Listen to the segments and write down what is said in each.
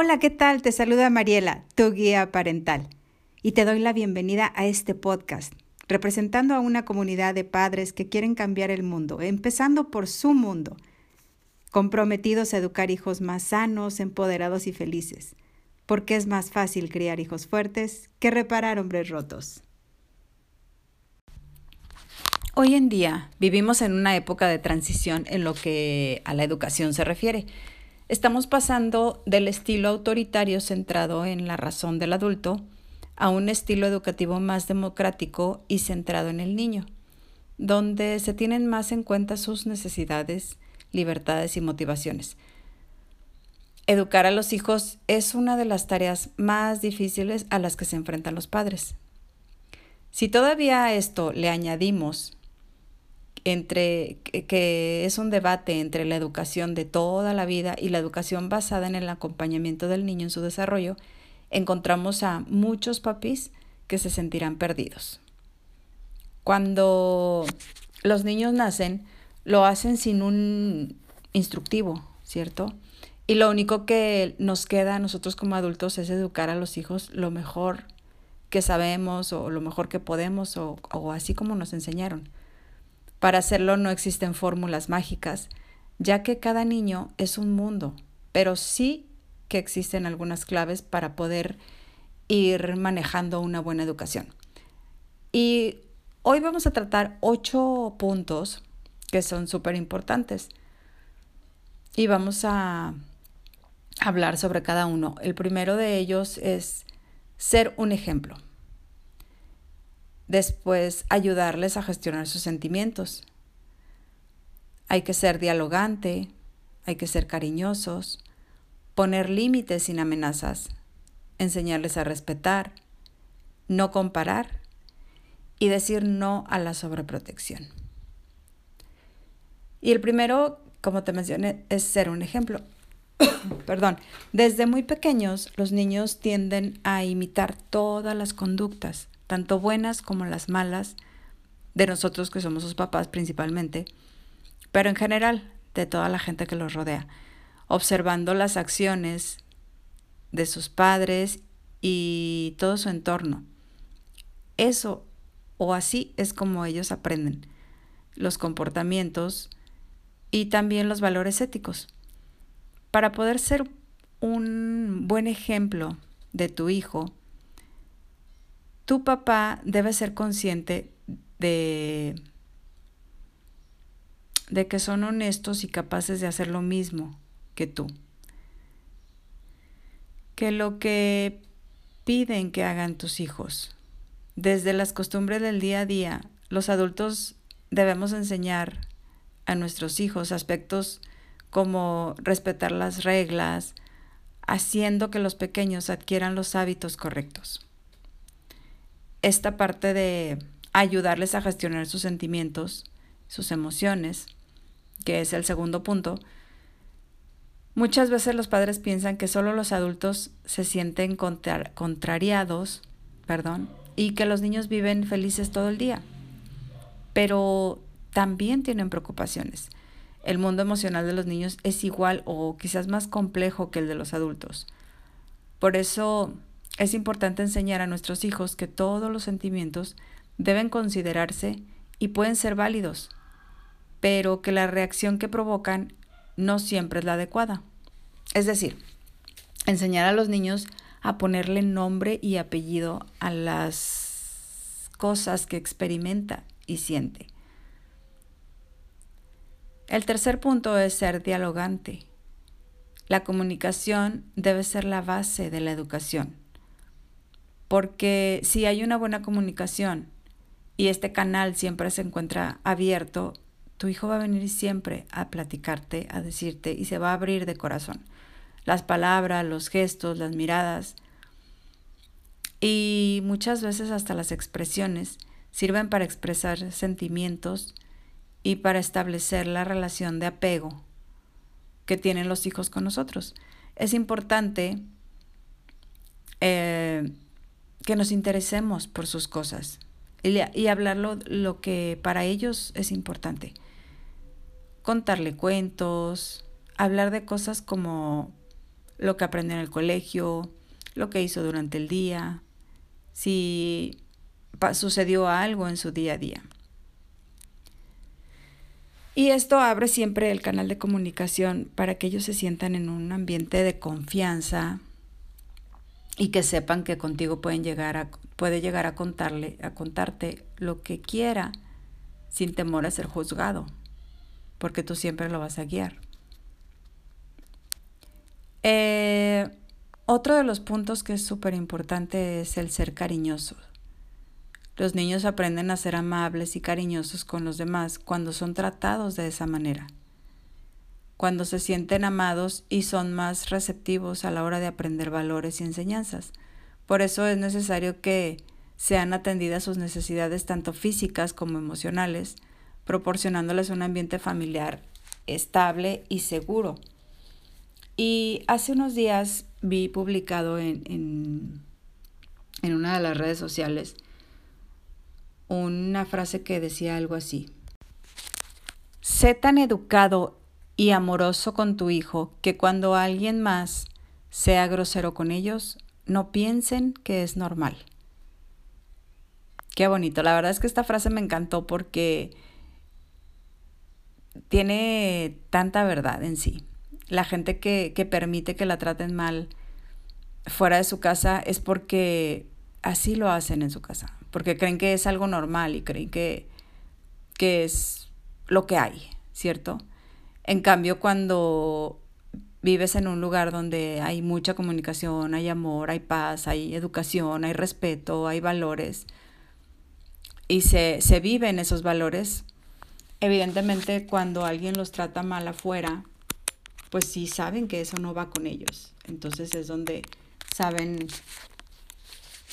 Hola, ¿qué tal? Te saluda Mariela, tu guía parental, y te doy la bienvenida a este podcast, representando a una comunidad de padres que quieren cambiar el mundo, empezando por su mundo, comprometidos a educar hijos más sanos, empoderados y felices, porque es más fácil criar hijos fuertes que reparar hombres rotos. Hoy en día vivimos en una época de transición en lo que a la educación se refiere. Estamos pasando del estilo autoritario centrado en la razón del adulto a un estilo educativo más democrático y centrado en el niño, donde se tienen más en cuenta sus necesidades, libertades y motivaciones. Educar a los hijos es una de las tareas más difíciles a las que se enfrentan los padres. Si todavía a esto le añadimos entre que es un debate entre la educación de toda la vida y la educación basada en el acompañamiento del niño en su desarrollo, encontramos a muchos papis que se sentirán perdidos. Cuando los niños nacen, lo hacen sin un instructivo, ¿cierto? Y lo único que nos queda a nosotros como adultos es educar a los hijos lo mejor que sabemos o lo mejor que podemos o, o así como nos enseñaron. Para hacerlo no existen fórmulas mágicas, ya que cada niño es un mundo, pero sí que existen algunas claves para poder ir manejando una buena educación. Y hoy vamos a tratar ocho puntos que son súper importantes. Y vamos a hablar sobre cada uno. El primero de ellos es ser un ejemplo. Después, ayudarles a gestionar sus sentimientos. Hay que ser dialogante, hay que ser cariñosos, poner límites sin amenazas, enseñarles a respetar, no comparar y decir no a la sobreprotección. Y el primero, como te mencioné, es ser un ejemplo. Perdón, desde muy pequeños los niños tienden a imitar todas las conductas tanto buenas como las malas, de nosotros que somos sus papás principalmente, pero en general de toda la gente que los rodea, observando las acciones de sus padres y todo su entorno. Eso o así es como ellos aprenden los comportamientos y también los valores éticos. Para poder ser un buen ejemplo de tu hijo, tu papá debe ser consciente de, de que son honestos y capaces de hacer lo mismo que tú. Que lo que piden que hagan tus hijos, desde las costumbres del día a día, los adultos debemos enseñar a nuestros hijos aspectos como respetar las reglas, haciendo que los pequeños adquieran los hábitos correctos esta parte de ayudarles a gestionar sus sentimientos, sus emociones, que es el segundo punto, muchas veces los padres piensan que solo los adultos se sienten contrariados, perdón, y que los niños viven felices todo el día. Pero también tienen preocupaciones. El mundo emocional de los niños es igual o quizás más complejo que el de los adultos. Por eso es importante enseñar a nuestros hijos que todos los sentimientos deben considerarse y pueden ser válidos, pero que la reacción que provocan no siempre es la adecuada. Es decir, enseñar a los niños a ponerle nombre y apellido a las cosas que experimenta y siente. El tercer punto es ser dialogante. La comunicación debe ser la base de la educación. Porque si hay una buena comunicación y este canal siempre se encuentra abierto, tu hijo va a venir siempre a platicarte, a decirte y se va a abrir de corazón. Las palabras, los gestos, las miradas y muchas veces hasta las expresiones sirven para expresar sentimientos y para establecer la relación de apego que tienen los hijos con nosotros. Es importante eh, que nos interesemos por sus cosas y, hablarlo lo que para ellos es importante. Contarle cuentos, hablar de cosas como lo que aprendió en el colegio, lo que hizo durante el día, si sucedió algo en su día a día. Y esto abre siempre el canal de comunicación para que ellos se sientan en un ambiente de confianza y que sepan que contigo pueden llegar a, puede llegar a contarle, a contarte lo que quiera sin temor a ser juzgado, porque tú siempre lo vas a guiar. Eh, otro de los puntos que es súper importante es el ser cariñoso. Los niños aprenden a ser amables y cariñosos con los demás cuando son tratados de esa manera, cuando se sienten amados y son más receptivos a la hora de aprender valores y enseñanzas. Por eso es necesario que sean atendidas sus necesidades tanto físicas como emocionales, proporcionándoles un ambiente familiar estable y seguro. Y hace unos días vi publicado en, en, en una de las redes sociales una frase que decía algo así. Sé tan educado y amoroso con tu hijo que cuando alguien más sea grosero con ellos, no piensen que es normal. Qué bonito. La verdad es que esta frase me encantó porque tiene tanta verdad en sí. La gente que, que permite que la traten mal fuera de su casa es porque así lo hacen en su casa porque creen que es algo normal y creen que, que es lo que hay, ¿cierto? En cambio, cuando vives en un lugar donde hay mucha comunicación, hay amor, hay paz, hay educación, hay respeto, hay valores, y se, se viven esos valores, evidentemente cuando alguien los trata mal afuera, pues sí saben que eso no va con ellos. Entonces es donde saben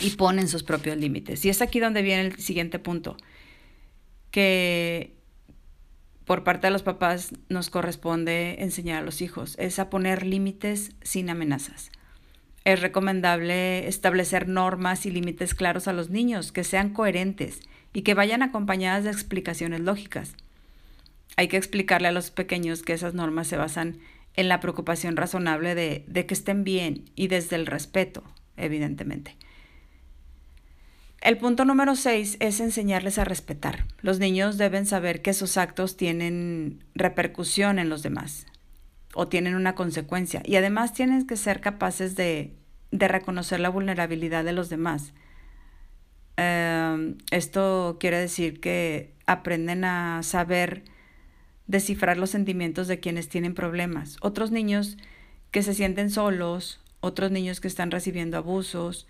y ponen sus propios límites. Y es aquí donde viene el siguiente punto, que por parte de los papás nos corresponde enseñar a los hijos, es a poner límites sin amenazas. Es recomendable establecer normas y límites claros a los niños, que sean coherentes y que vayan acompañadas de explicaciones lógicas. Hay que explicarle a los pequeños que esas normas se basan en la preocupación razonable de, de que estén bien y desde el respeto, evidentemente. El punto número seis es enseñarles a respetar. Los niños deben saber que sus actos tienen repercusión en los demás o tienen una consecuencia y además tienen que ser capaces de, reconocer la vulnerabilidad de los demás. Em, esto quiere decir que aprenden a saber descifrar los sentimientos de quienes tienen problemas. Otros niños que se sienten solos, otros niños que están recibiendo abusos,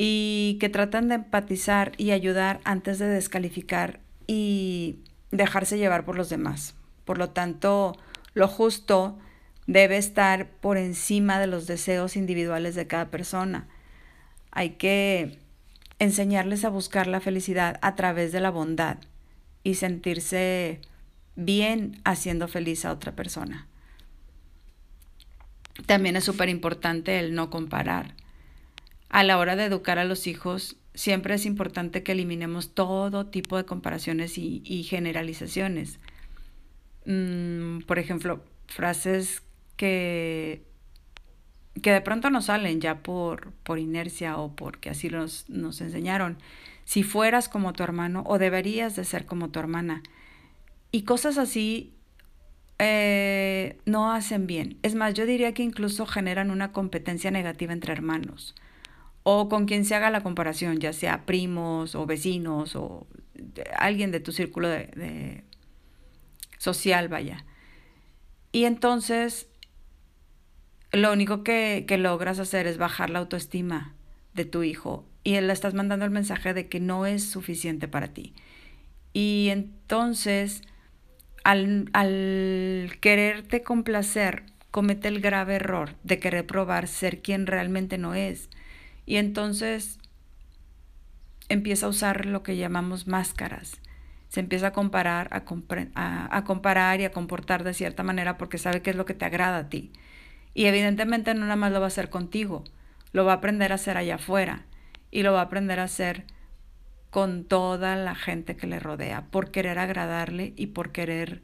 y que tratan de empatizar y ayudar antes de descalificar y dejarse llevar por los demás. Por lo tanto, lo justo debe estar por encima de los deseos individuales de cada persona. Hay que enseñarles a buscar la felicidad a través de la bondad y sentirse bien haciendo feliz a otra persona. También es súper importante el no comparar a la hora de educar a los hijos, siempre es importante que eliminemos todo tipo de comparaciones y, generalizaciones. Mm, por ejemplo, frases que, que de pronto nos salen ya por, por inercia o porque así nos, nos enseñaron. Si fueras como tu hermano o deberías de ser como tu hermana. Y cosas así eh, no hacen bien. Es más, yo diría que incluso generan una competencia negativa entre hermanos o con quien se haga la comparación, ya sea primos o vecinos o alguien de tu círculo de, social, vaya. Y entonces lo único que, logras hacer es bajar la autoestima de tu hijo y le estás mandando el mensaje de que no es suficiente para ti. Y entonces, al quererte complacer, comete el grave error de querer probar ser quien realmente no es y entonces empieza a usar lo que llamamos máscaras. Se empieza a comparar, a, comparar y a comportar de cierta manera porque sabe qué es lo que te agrada a ti. Y evidentemente no nada más lo va a hacer contigo, lo va a aprender a hacer allá afuera y lo va a aprender a hacer con toda la gente que le rodea, por querer agradarle y por querer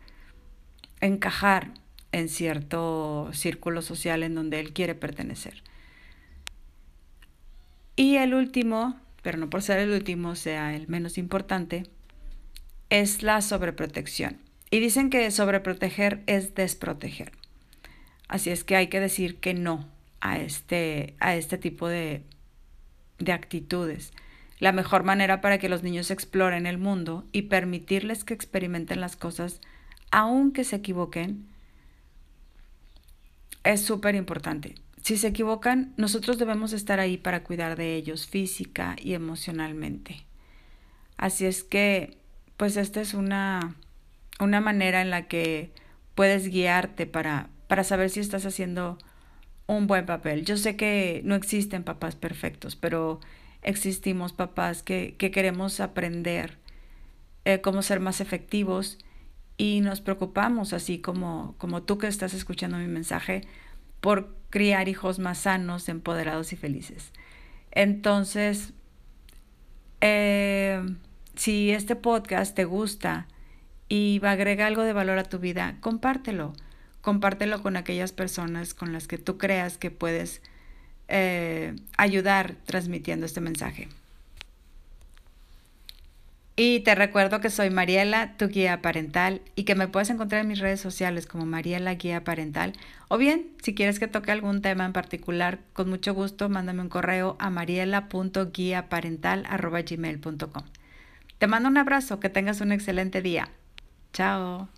encajar en cierto círculo social en donde él quiere pertenecer. Y el último, pero no por ser el último sea el menos importante, es la sobreprotección. Y dicen que sobreproteger es desproteger. Así es que hay que decir que no a este, a este tipo de, de actitudes. La mejor manera para que los niños exploren el mundo y permitirles que experimenten las cosas, aunque se equivoquen, es súper importante. Si se equivocan, nosotros debemos estar ahí para cuidar de ellos física y emocionalmente. Así es que, pues esta es una, una manera en la que puedes guiarte para, para saber si estás haciendo un buen papel. Yo sé que no existen papás perfectos, pero existimos papás que, queremos aprender eh, cómo ser más efectivos y nos preocupamos, así como, como tú que estás escuchando mi mensaje, por criar hijos más sanos, empoderados y felices. Entonces, eh, si este podcast te gusta y va a agregar algo de valor a tu vida, compártelo. Compártelo con aquellas personas con las que tú creas que puedes eh, ayudar transmitiendo este mensaje. Y te recuerdo que soy Mariela, tu guía parental, y que me puedes encontrar en mis redes sociales como Mariela Guía Parental. O bien, si quieres que toque algún tema en particular, con mucho gusto, mándame un correo a mariela.guiaparental.gmail.com. Te mando un abrazo, que tengas un excelente día. Chao.